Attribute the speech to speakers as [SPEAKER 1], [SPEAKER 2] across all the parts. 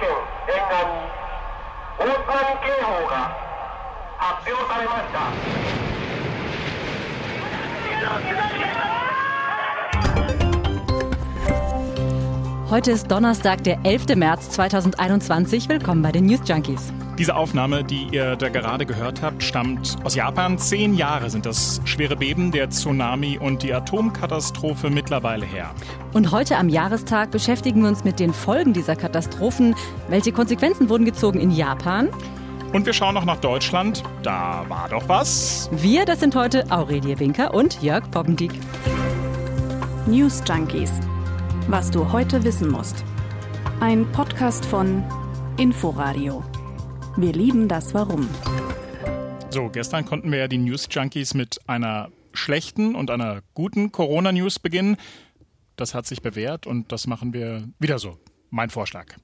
[SPEAKER 1] 県沿岸に大津波警報が発表されました。
[SPEAKER 2] Heute ist Donnerstag, der 11. März 2021. Willkommen bei den News Junkies.
[SPEAKER 3] Diese Aufnahme, die ihr da gerade gehört habt, stammt aus Japan. Zehn Jahre sind das schwere Beben, der Tsunami und die Atomkatastrophe mittlerweile her.
[SPEAKER 2] Und heute am Jahrestag beschäftigen wir uns mit den Folgen dieser Katastrophen. Welche Konsequenzen wurden gezogen in Japan?
[SPEAKER 3] Und wir schauen noch nach Deutschland. Da war doch was.
[SPEAKER 2] Wir, das sind heute Aurelie Winker und Jörg Poppendieck.
[SPEAKER 4] News Junkies. Was du heute wissen musst. Ein Podcast von Inforadio. Wir lieben das Warum.
[SPEAKER 3] So, gestern konnten wir ja die News Junkies mit einer schlechten und einer guten Corona-News beginnen. Das hat sich bewährt und das machen wir wieder so. Mein Vorschlag.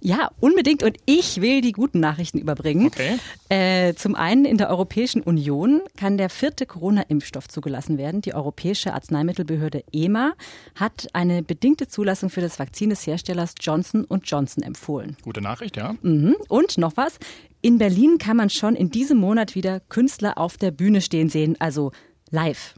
[SPEAKER 2] Ja, unbedingt. Und ich will die guten Nachrichten überbringen.
[SPEAKER 3] Okay.
[SPEAKER 2] Äh, zum einen in der Europäischen Union kann der vierte Corona-Impfstoff zugelassen werden. Die Europäische Arzneimittelbehörde EMA hat eine bedingte Zulassung für das Vakzin des Herstellers Johnson Johnson empfohlen.
[SPEAKER 3] Gute Nachricht, ja.
[SPEAKER 2] Mhm. Und noch was. In Berlin kann man schon in diesem Monat wieder Künstler auf der Bühne stehen sehen, also live.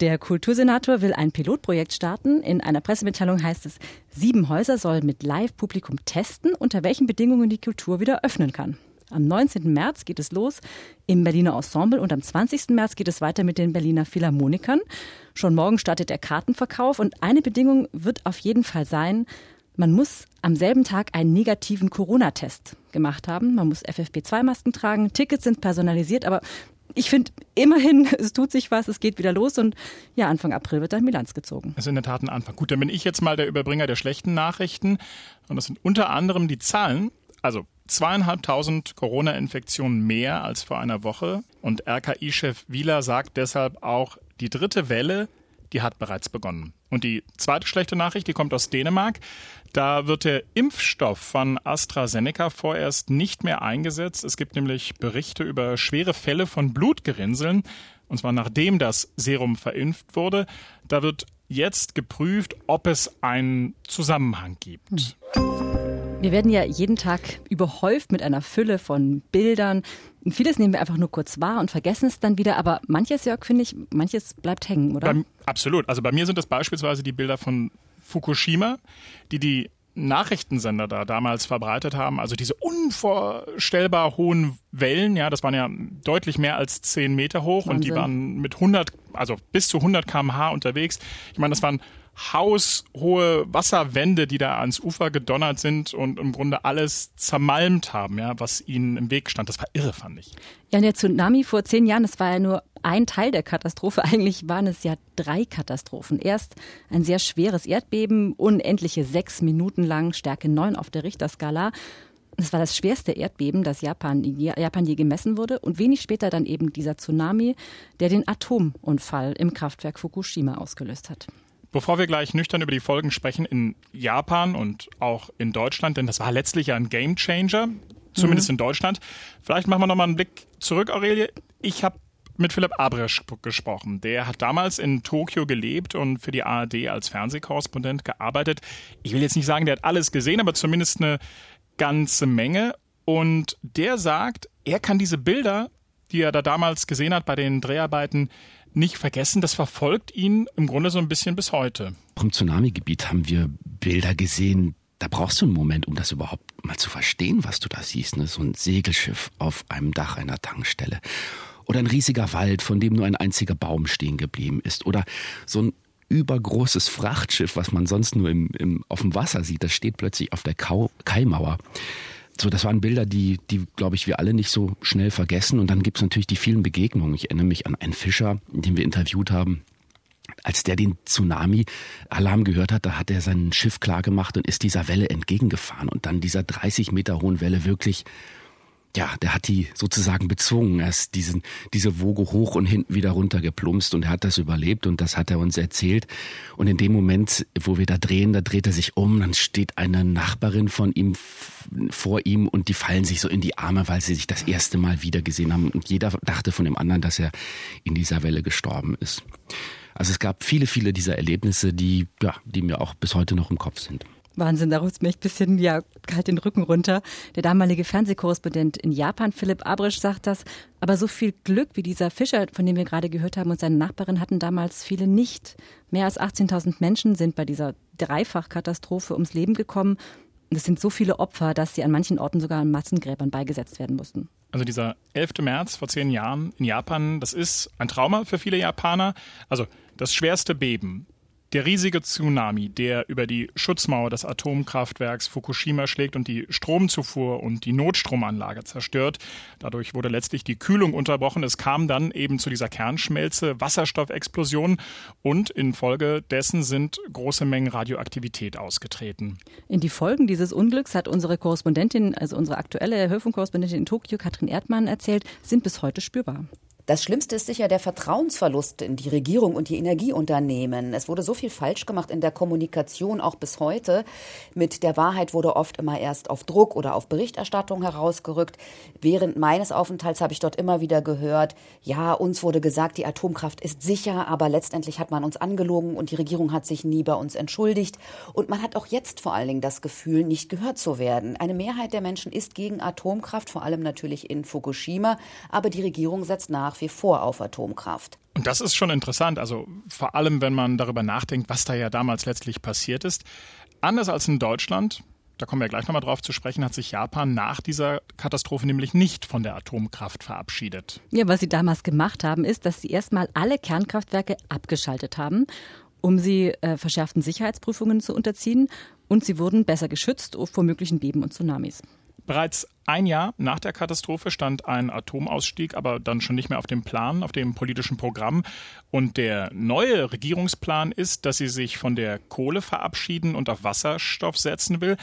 [SPEAKER 2] Der Kultursenator will ein Pilotprojekt starten. In einer Pressemitteilung heißt es, sieben Häuser sollen mit Live-Publikum testen, unter welchen Bedingungen die Kultur wieder öffnen kann. Am 19. März geht es los im Berliner Ensemble und am 20. März geht es weiter mit den Berliner Philharmonikern. Schon morgen startet der Kartenverkauf und eine Bedingung wird auf jeden Fall sein, man muss am selben Tag einen negativen Corona-Test gemacht haben. Man muss FFP2-Masken tragen. Tickets sind personalisiert, aber ich finde immerhin, es tut sich was, es geht wieder los und ja, Anfang April wird dann Bilanz gezogen.
[SPEAKER 3] Das ist in der Tat ein Anfang. Gut, dann bin ich jetzt mal der Überbringer der schlechten Nachrichten. Und das sind unter anderem die Zahlen. Also zweieinhalbtausend Corona-Infektionen mehr als vor einer Woche. Und RKI-Chef Wieler sagt deshalb auch, die dritte Welle, die hat bereits begonnen. Und die zweite schlechte Nachricht, die kommt aus Dänemark. Da wird der Impfstoff von AstraZeneca vorerst nicht mehr eingesetzt. Es gibt nämlich Berichte über schwere Fälle von Blutgerinnseln. Und zwar nachdem das Serum verimpft wurde. Da wird jetzt geprüft, ob es einen Zusammenhang gibt.
[SPEAKER 2] Wir werden ja jeden Tag überhäuft mit einer Fülle von Bildern. Vieles nehmen wir einfach nur kurz wahr und vergessen es dann wieder. Aber manches, Jörg, finde ich, manches bleibt hängen, oder?
[SPEAKER 3] Bei, absolut. Also bei mir sind das beispielsweise die Bilder von Fukushima, die die Nachrichtensender da damals verbreitet haben. Also diese unvorstellbar hohen Wellen, ja, das waren ja deutlich mehr als 10 Meter hoch Wahnsinn. und die waren mit 100, also bis zu 100 kmh unterwegs. Ich meine, das waren haushohe Wasserwände, die da ans Ufer gedonnert sind und im Grunde alles zermalmt haben, ja, was ihnen im Weg stand. Das war irre, fand ich.
[SPEAKER 2] Ja, und der Tsunami vor zehn Jahren, das war ja nur ein Teil der Katastrophe. Eigentlich waren es ja drei Katastrophen. Erst ein sehr schweres Erdbeben, unendliche sechs Minuten lang, Stärke neun auf der Richterskala. Das war das schwerste Erdbeben, das Japan, Japan je gemessen wurde. Und wenig später dann eben dieser Tsunami, der den Atomunfall im Kraftwerk Fukushima ausgelöst hat.
[SPEAKER 3] Bevor wir gleich nüchtern über die Folgen sprechen in Japan und auch in Deutschland, denn das war letztlich ja ein Gamechanger, zumindest mhm. in Deutschland. Vielleicht machen wir nochmal einen Blick zurück, Aurelie. Ich habe mit Philipp Abresch gesprochen. Der hat damals in Tokio gelebt und für die ARD als Fernsehkorrespondent gearbeitet. Ich will jetzt nicht sagen, der hat alles gesehen, aber zumindest eine ganze Menge. Und der sagt, er kann diese Bilder, die er da damals gesehen hat bei den Dreharbeiten, nicht vergessen, das verfolgt ihn im Grunde so ein bisschen bis heute.
[SPEAKER 5] Vom Tsunami-Gebiet haben wir Bilder gesehen, da brauchst du einen Moment, um das überhaupt mal zu verstehen, was du da siehst. Ne? So ein Segelschiff auf einem Dach einer Tankstelle. Oder ein riesiger Wald, von dem nur ein einziger Baum stehen geblieben ist. Oder so ein übergroßes Frachtschiff, was man sonst nur im, im, auf dem Wasser sieht, das steht plötzlich auf der Kau Kaimauer. So, das waren Bilder, die, die, glaube ich, wir alle nicht so schnell vergessen. Und dann gibt es natürlich die vielen Begegnungen. Ich erinnere mich an einen Fischer, den wir interviewt haben. Als der den Tsunami-Alarm gehört hat, da hat er sein Schiff klar gemacht und ist dieser Welle entgegengefahren. Und dann dieser 30 Meter hohen Welle wirklich ja, der hat die sozusagen bezwungen. Er ist diesen, diese Woge hoch und hinten wieder runter geplumpst und er hat das überlebt und das hat er uns erzählt. Und in dem Moment, wo wir da drehen, da dreht er sich um, dann steht eine Nachbarin von ihm vor ihm und die fallen sich so in die Arme, weil sie sich das erste Mal wieder gesehen haben und jeder dachte von dem anderen, dass er in dieser Welle gestorben ist. Also es gab viele, viele dieser Erlebnisse, die, ja, die mir auch bis heute noch im Kopf sind.
[SPEAKER 2] Wahnsinn, da rutscht mir ein bisschen ja, kalt den Rücken runter. Der damalige Fernsehkorrespondent in Japan, Philipp Abrisch, sagt das. Aber so viel Glück wie dieser Fischer, von dem wir gerade gehört haben, und seine Nachbarin hatten damals viele nicht. Mehr als 18.000 Menschen sind bei dieser Dreifachkatastrophe ums Leben gekommen. Es sind so viele Opfer, dass sie an manchen Orten sogar an Massengräbern beigesetzt werden mussten.
[SPEAKER 3] Also dieser 11. März vor zehn Jahren in Japan, das ist ein Trauma für viele Japaner. Also das schwerste Beben der riesige Tsunami, der über die Schutzmauer des Atomkraftwerks Fukushima schlägt und die Stromzufuhr und die Notstromanlage zerstört. Dadurch wurde letztlich die Kühlung unterbrochen. Es kam dann eben zu dieser Kernschmelze, Wasserstoffexplosion und infolgedessen sind große Mengen Radioaktivität ausgetreten.
[SPEAKER 2] In die Folgen dieses Unglücks hat unsere Korrespondentin, also unsere aktuelle Hörfunkkorrespondentin in Tokio, Katrin Erdmann, erzählt, sind bis heute spürbar.
[SPEAKER 6] Das Schlimmste ist sicher der Vertrauensverlust in die Regierung und die Energieunternehmen. Es wurde so viel falsch gemacht in der Kommunikation, auch bis heute. Mit der Wahrheit wurde oft immer erst auf Druck oder auf Berichterstattung herausgerückt. Während meines Aufenthalts habe ich dort immer wieder gehört, ja, uns wurde gesagt, die Atomkraft ist sicher, aber letztendlich hat man uns angelogen und die Regierung hat sich nie bei uns entschuldigt. Und man hat auch jetzt vor allen Dingen das Gefühl, nicht gehört zu werden. Eine Mehrheit der Menschen ist gegen Atomkraft, vor allem natürlich in Fukushima, aber die Regierung setzt nach nach wie vor auf Atomkraft.
[SPEAKER 3] Und das ist schon interessant, also vor allem, wenn man darüber nachdenkt, was da ja damals letztlich passiert ist. Anders als in Deutschland, da kommen wir gleich nochmal drauf zu sprechen, hat sich Japan nach dieser Katastrophe nämlich nicht von der Atomkraft verabschiedet.
[SPEAKER 2] Ja, was sie damals gemacht haben, ist, dass sie erstmal alle Kernkraftwerke abgeschaltet haben, um sie äh, verschärften Sicherheitsprüfungen zu unterziehen. Und sie wurden besser geschützt vor möglichen Beben und Tsunamis.
[SPEAKER 3] Bereits ein Jahr nach der Katastrophe stand ein Atomausstieg, aber dann schon nicht mehr auf dem Plan, auf dem politischen Programm. Und der neue Regierungsplan ist, dass sie sich von der Kohle verabschieden und auf Wasserstoff setzen will.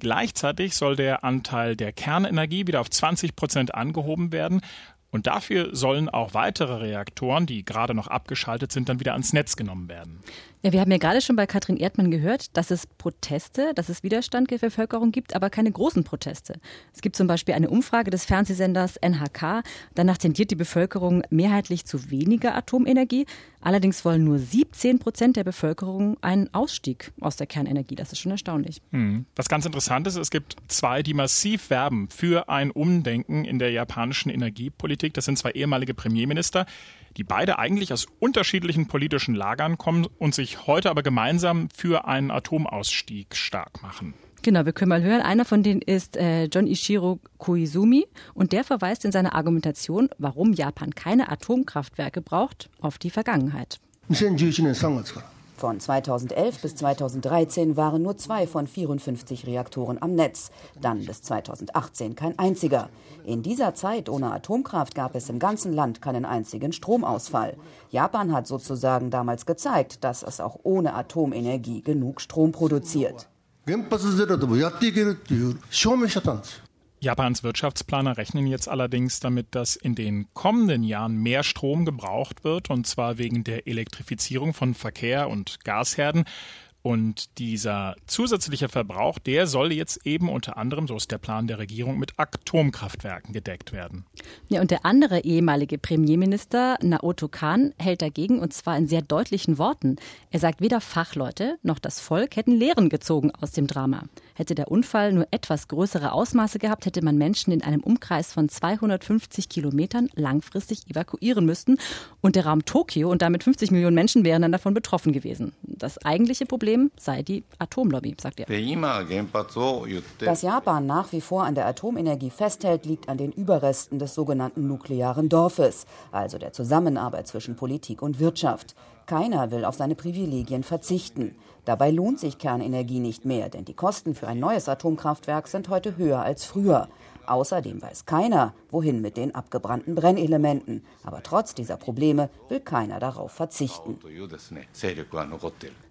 [SPEAKER 3] Gleichzeitig soll der Anteil der Kernenergie wieder auf 20 Prozent angehoben werden. Und dafür sollen auch weitere Reaktoren, die gerade noch abgeschaltet sind, dann wieder ans Netz genommen werden.
[SPEAKER 2] Ja, wir haben ja gerade schon bei Katrin Erdmann gehört, dass es Proteste, dass es Widerstand der Bevölkerung gibt, aber keine großen Proteste. Es gibt zum Beispiel eine Umfrage des Fernsehsenders NHK. Danach tendiert die Bevölkerung mehrheitlich zu weniger Atomenergie. Allerdings wollen nur 17 Prozent der Bevölkerung einen Ausstieg aus der Kernenergie. Das ist schon erstaunlich.
[SPEAKER 3] Hm. Was ganz interessant ist, es gibt zwei, die massiv werben für ein Umdenken in der japanischen Energiepolitik. Das sind zwei ehemalige Premierminister die beide eigentlich aus unterschiedlichen politischen Lagern kommen und sich heute aber gemeinsam für einen Atomausstieg stark machen.
[SPEAKER 2] Genau, wir können mal hören. Einer von denen ist äh, John Ishiro Koizumi und der verweist in seiner Argumentation, warum Japan keine Atomkraftwerke braucht, auf die Vergangenheit. 2011
[SPEAKER 6] von 2011 bis 2013 waren nur zwei von 54 Reaktoren am Netz, dann bis 2018 kein einziger. In dieser Zeit ohne Atomkraft gab es im ganzen Land keinen einzigen Stromausfall. Japan hat sozusagen damals gezeigt, dass es auch ohne Atomenergie genug Strom produziert.
[SPEAKER 3] Japans Wirtschaftsplaner rechnen jetzt allerdings damit, dass in den kommenden Jahren mehr Strom gebraucht wird, und zwar wegen der Elektrifizierung von Verkehr und Gasherden. Und dieser zusätzliche Verbrauch, der soll jetzt eben unter anderem, so ist der Plan der Regierung, mit Atomkraftwerken gedeckt werden.
[SPEAKER 2] Ja, und der andere ehemalige Premierminister, Naoto Kan, hält dagegen und zwar in sehr deutlichen Worten. Er sagt, weder Fachleute noch das Volk hätten Lehren gezogen aus dem Drama. Hätte der Unfall nur etwas größere Ausmaße gehabt, hätte man Menschen in einem Umkreis von 250 Kilometern langfristig evakuieren müssen. Und der Raum Tokio und damit 50 Millionen Menschen wären dann davon betroffen gewesen. Das eigentliche Problem sei die Atomlobby, sagt er.
[SPEAKER 6] Dass Japan nach wie vor an der Atomenergie festhält, liegt an den Überresten des sogenannten nuklearen Dorfes, also der Zusammenarbeit zwischen Politik und Wirtschaft. Keiner will auf seine Privilegien verzichten. Dabei lohnt sich Kernenergie nicht mehr, denn die Kosten für ein neues Atomkraftwerk sind heute höher als früher. Außerdem weiß keiner, wohin mit den abgebrannten Brennelementen. Aber trotz dieser Probleme will keiner darauf verzichten.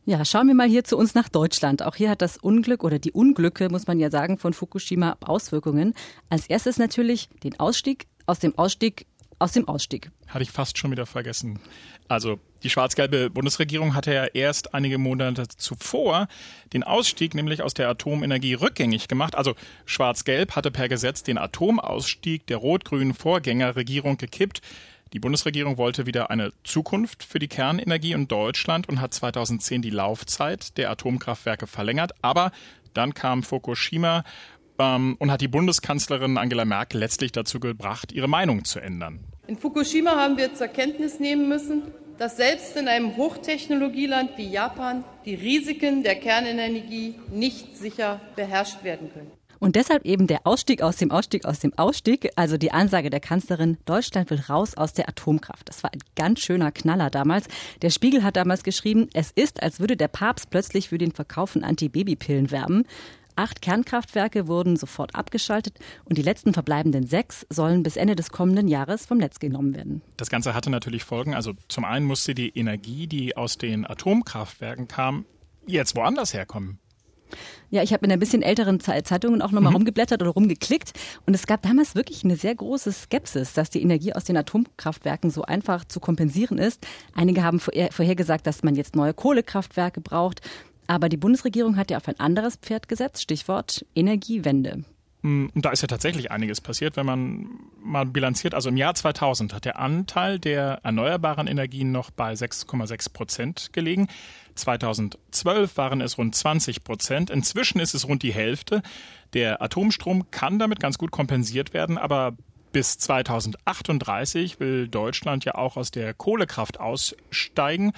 [SPEAKER 2] Ja, schauen wir mal hier zu uns nach Deutschland. Auch hier hat das Unglück oder die Unglücke, muss man ja sagen, von Fukushima Auswirkungen. Als erstes natürlich den Ausstieg aus dem Ausstieg aus dem Ausstieg.
[SPEAKER 3] Hatte ich fast schon wieder vergessen. Also die schwarz-gelbe Bundesregierung hatte ja erst einige Monate zuvor den Ausstieg nämlich aus der Atomenergie rückgängig gemacht. Also schwarz-gelb hatte per Gesetz den Atomausstieg der rot-grünen Vorgängerregierung gekippt. Die Bundesregierung wollte wieder eine Zukunft für die Kernenergie in Deutschland und hat 2010 die Laufzeit der Atomkraftwerke verlängert. Aber dann kam Fukushima ähm, und hat die Bundeskanzlerin Angela Merkel letztlich dazu gebracht, ihre Meinung zu ändern.
[SPEAKER 7] In Fukushima haben wir zur Kenntnis nehmen müssen, dass selbst in einem Hochtechnologieland wie Japan die Risiken der Kernenergie nicht sicher beherrscht werden können.
[SPEAKER 2] Und deshalb eben der Ausstieg aus dem Ausstieg aus dem Ausstieg, also die Ansage der Kanzlerin, Deutschland will raus aus der Atomkraft. Das war ein ganz schöner Knaller damals. Der Spiegel hat damals geschrieben, es ist, als würde der Papst plötzlich für den Verkauf von Antibabypillen werben. Acht Kernkraftwerke wurden sofort abgeschaltet und die letzten verbleibenden sechs sollen bis Ende des kommenden Jahres vom Netz genommen werden.
[SPEAKER 3] Das Ganze hatte natürlich Folgen. Also zum einen musste die Energie, die aus den Atomkraftwerken kam, jetzt woanders herkommen.
[SPEAKER 2] Ja, ich habe in ein bisschen älteren Zeitungen auch nochmal mhm. rumgeblättert oder rumgeklickt und es gab damals wirklich eine sehr große Skepsis, dass die Energie aus den Atomkraftwerken so einfach zu kompensieren ist. Einige haben vorhergesagt, dass man jetzt neue Kohlekraftwerke braucht. Aber die Bundesregierung hat ja auf ein anderes Pferd gesetzt, Stichwort Energiewende.
[SPEAKER 3] Hm, und da ist ja tatsächlich einiges passiert, wenn man mal bilanziert. Also im Jahr 2000 hat der Anteil der erneuerbaren Energien noch bei 6,6 Prozent gelegen. 2012 waren es rund 20 Prozent. Inzwischen ist es rund die Hälfte. Der Atomstrom kann damit ganz gut kompensiert werden, aber bis 2038 will Deutschland ja auch aus der Kohlekraft aussteigen.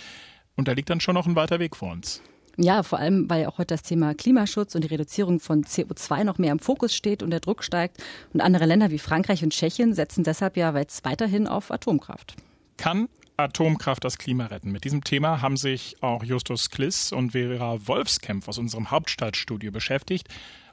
[SPEAKER 3] Und da liegt dann schon noch ein weiter Weg vor uns.
[SPEAKER 2] Ja, vor allem, weil ja auch heute das Thema Klimaschutz und die Reduzierung von CO2 noch mehr im Fokus steht und der Druck steigt. Und andere Länder wie Frankreich und Tschechien setzen deshalb ja jetzt weiterhin auf Atomkraft.
[SPEAKER 3] Kann Atomkraft das Klima retten? Mit diesem Thema haben sich auch Justus Kliss und Vera Wolfskämpf aus unserem Hauptstadtstudio beschäftigt.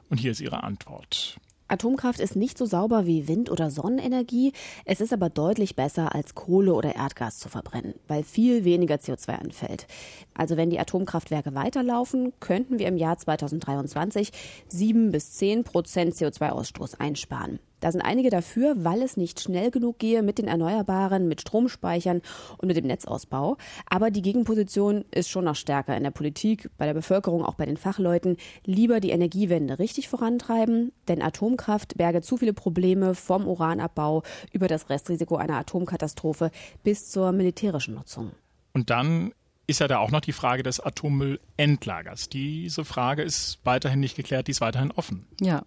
[SPEAKER 3] Und hier ist ihre Antwort.
[SPEAKER 8] Atomkraft ist nicht so sauber wie Wind- oder Sonnenenergie. Es ist aber deutlich besser als Kohle oder Erdgas zu verbrennen, weil viel weniger CO2 anfällt. Also wenn die Atomkraftwerke weiterlaufen, könnten wir im Jahr 2023 sieben bis zehn Prozent CO2-Ausstoß einsparen. Da sind einige dafür, weil es nicht schnell genug gehe mit den Erneuerbaren, mit Stromspeichern und mit dem Netzausbau. Aber die Gegenposition ist schon noch stärker in der Politik, bei der Bevölkerung, auch bei den Fachleuten. Lieber die Energiewende richtig vorantreiben, denn Atomkraft berge zu viele Probleme vom Uranabbau über das Restrisiko einer Atomkatastrophe bis zur militärischen Nutzung.
[SPEAKER 3] Und dann ist ja da auch noch die Frage des Atommüllendlagers. Diese Frage ist weiterhin nicht geklärt, die ist weiterhin offen.
[SPEAKER 2] Ja,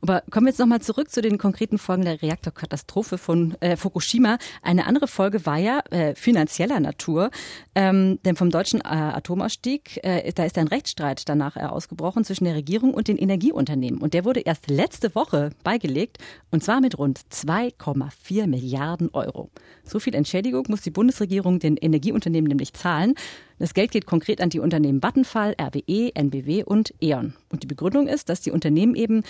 [SPEAKER 2] aber kommen wir jetzt nochmal zurück zu den konkreten Folgen der Reaktorkatastrophe von äh, Fukushima. Eine andere Folge war ja äh, finanzieller Natur, ähm, denn vom deutschen äh, Atomausstieg, äh, da ist ein Rechtsstreit danach äh, ausgebrochen zwischen der Regierung und den Energieunternehmen. Und der wurde erst letzte Woche beigelegt, und zwar mit rund 2,4 Milliarden Euro. So viel Entschädigung muss die Bundesregierung den Energieunternehmen nämlich zahlen. Das Geld geht konkret an die Unternehmen Vattenfall, RWE, NBW und E.ON. Und die Begründung ist, dass die Unternehmen eben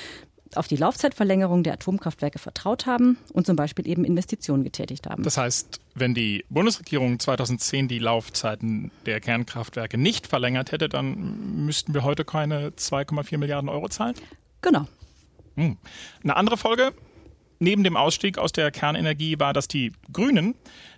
[SPEAKER 2] auf die Laufzeitverlängerung der Atomkraftwerke vertraut haben und zum Beispiel eben Investitionen getätigt haben.
[SPEAKER 3] Das heißt, wenn die Bundesregierung 2010 die Laufzeiten der Kernkraftwerke nicht verlängert hätte, dann müssten wir heute keine 2,4 Milliarden Euro zahlen?
[SPEAKER 2] Genau.
[SPEAKER 3] Hm. Eine andere Folge neben dem Ausstieg aus der Kernenergie war, dass die Grünen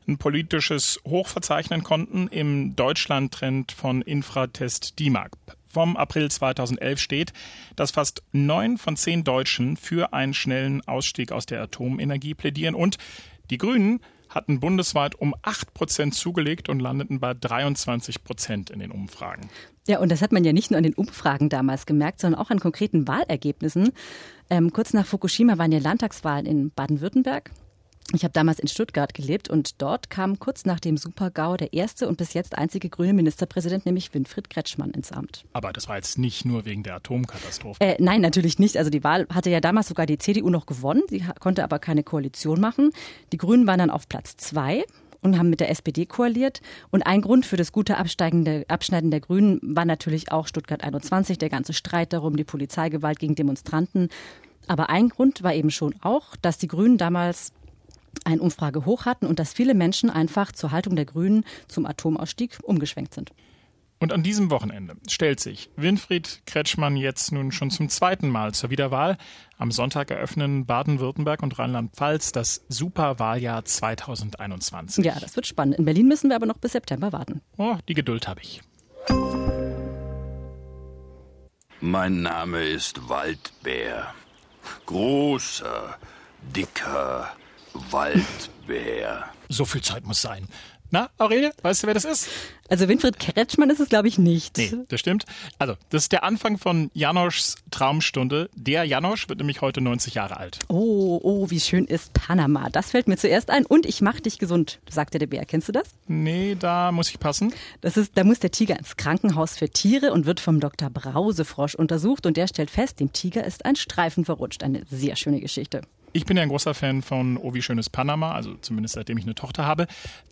[SPEAKER 3] ein politisches Hoch verzeichnen konnten im Deutschland-Trend von Infratest DIMAG. Vom April 2011 steht, dass fast neun von zehn Deutschen für einen schnellen Ausstieg aus der Atomenergie plädieren und die Grünen hatten bundesweit um 8 Prozent zugelegt und landeten bei 23 Prozent in den Umfragen.
[SPEAKER 2] Ja, und das hat man ja nicht nur an den Umfragen damals gemerkt, sondern auch an konkreten Wahlergebnissen. Ähm, kurz nach Fukushima waren ja Landtagswahlen in Baden-Württemberg. Ich habe damals in Stuttgart gelebt und dort kam kurz nach dem Super-GAU der erste und bis jetzt einzige grüne Ministerpräsident, nämlich Winfried Kretschmann, ins Amt.
[SPEAKER 3] Aber das war jetzt nicht nur wegen der Atomkatastrophe.
[SPEAKER 2] Äh, nein, natürlich nicht. Also die Wahl hatte ja damals sogar die CDU noch gewonnen. Sie konnte aber keine Koalition machen. Die Grünen waren dann auf Platz zwei und haben mit der SPD koaliert. Und ein Grund für das gute Absteigen Abschneiden der Grünen war natürlich auch Stuttgart 21, der ganze Streit darum, die Polizeigewalt gegen Demonstranten. Aber ein Grund war eben schon auch, dass die Grünen damals eine Umfrage hoch hatten und dass viele Menschen einfach zur Haltung der Grünen zum Atomausstieg umgeschwenkt sind.
[SPEAKER 3] Und an diesem Wochenende stellt sich Winfried Kretschmann jetzt nun schon zum zweiten Mal zur Wiederwahl. Am Sonntag eröffnen Baden-Württemberg und Rheinland-Pfalz das Superwahljahr 2021.
[SPEAKER 2] Ja, das wird spannend. In Berlin müssen wir aber noch bis September warten.
[SPEAKER 3] Oh, die Geduld habe ich.
[SPEAKER 9] Mein Name ist Waldbär. Großer, dicker, Waldbär.
[SPEAKER 3] So viel Zeit muss sein. Na, Aurelie, weißt du, wer das ist?
[SPEAKER 2] Also Winfried Kretschmann ist es, glaube ich, nicht.
[SPEAKER 3] Nee, das stimmt. Also, das ist der Anfang von Janoschs Traumstunde. Der Janosch wird nämlich heute 90 Jahre alt.
[SPEAKER 2] Oh, oh, wie schön ist Panama. Das fällt mir zuerst ein. Und ich mach dich gesund, sagte der Bär. Kennst du das?
[SPEAKER 3] Nee, da muss ich passen.
[SPEAKER 2] Das ist, da muss der Tiger ins Krankenhaus für Tiere und wird vom Dr. Brausefrosch untersucht und der stellt fest, dem Tiger ist ein Streifen verrutscht. Eine sehr schöne Geschichte.
[SPEAKER 3] Ich bin ja ein großer Fan von Oh, wie schönes Panama, also zumindest seitdem ich eine Tochter habe.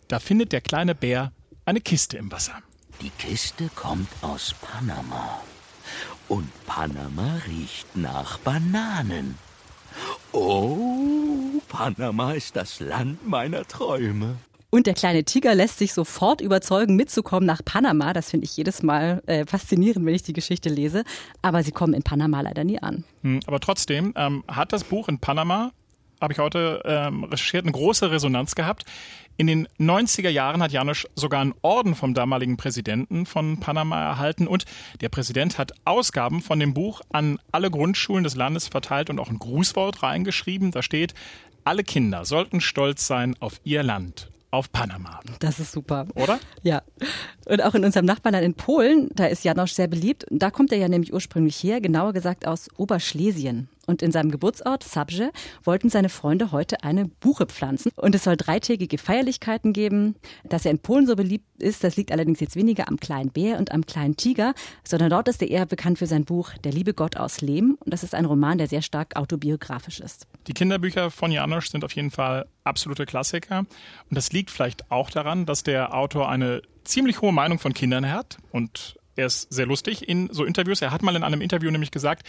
[SPEAKER 3] Da findet der kleine Bär eine Kiste im Wasser.
[SPEAKER 10] Die Kiste kommt aus Panama. Und Panama riecht nach Bananen. Oh, Panama ist das Land meiner Träume.
[SPEAKER 2] Und der kleine Tiger lässt sich sofort überzeugen, mitzukommen nach Panama. Das finde ich jedes Mal äh, faszinierend, wenn ich die Geschichte lese. Aber sie kommen in Panama leider nie an.
[SPEAKER 3] Hm, aber trotzdem ähm, hat das Buch in Panama, habe ich heute ähm, recherchiert, eine große Resonanz gehabt. In den 90er Jahren hat Janusz sogar einen Orden vom damaligen Präsidenten von Panama erhalten und der Präsident hat Ausgaben von dem Buch an alle Grundschulen des Landes verteilt und auch ein Grußwort reingeschrieben. Da steht, alle Kinder sollten stolz sein auf ihr Land auf Panama.
[SPEAKER 2] Das ist super.
[SPEAKER 3] Oder?
[SPEAKER 2] Ja. Und auch in unserem Nachbarland in Polen, da ist Janosch sehr beliebt. Da kommt er ja nämlich ursprünglich her, genauer gesagt aus Oberschlesien. Und in seinem Geburtsort Sabrze wollten seine Freunde heute eine Buche pflanzen. Und es soll dreitägige Feierlichkeiten geben. Dass er in Polen so beliebt ist, das liegt allerdings jetzt weniger am kleinen Bär und am kleinen Tiger, sondern dort ist er eher bekannt für sein Buch Der liebe Gott aus Lehm. Und das ist ein Roman, der sehr stark autobiografisch ist.
[SPEAKER 3] Die Kinderbücher von Janosch sind auf jeden Fall absolute Klassiker. Und das liegt vielleicht auch daran, dass der Autor eine ziemlich hohe Meinung von Kindern hat und er ist sehr lustig in so Interviews. Er hat mal in einem Interview nämlich gesagt,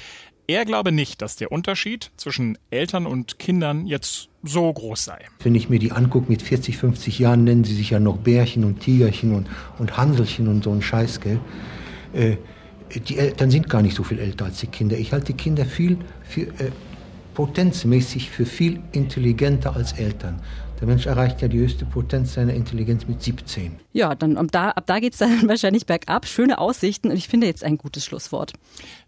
[SPEAKER 3] er glaube nicht, dass der Unterschied zwischen Eltern und Kindern jetzt so groß sei.
[SPEAKER 11] Wenn ich mir die angucke, mit 40, 50 Jahren nennen sie sich ja noch Bärchen und Tigerchen und, und Hanselchen und so ein Scheiß, gell? Äh, die Eltern sind gar nicht so viel älter als die Kinder. Ich halte die Kinder viel, viel äh, potenzmäßig für viel intelligenter als Eltern. Der Mensch erreicht ja die höchste Potenz seiner Intelligenz mit 17.
[SPEAKER 2] Ja, dann ab da, ab da geht es dann wahrscheinlich bergab. Schöne Aussichten und ich finde jetzt ein gutes Schlusswort.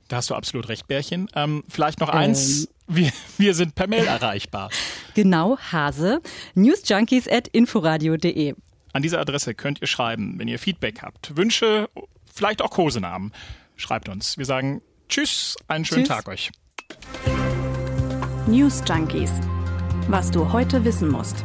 [SPEAKER 3] Da hast du absolut recht, Bärchen. Ähm, vielleicht noch eins. Ähm. Wir, wir sind per Mail erreichbar.
[SPEAKER 2] Genau, Hase. Newsjunkies at inforadio.de.
[SPEAKER 3] An diese Adresse könnt ihr schreiben, wenn ihr Feedback habt, Wünsche, vielleicht auch Kosenamen. Schreibt uns. Wir sagen Tschüss, einen schönen Tschüss. Tag euch.
[SPEAKER 4] News Junkies. Was du heute wissen musst.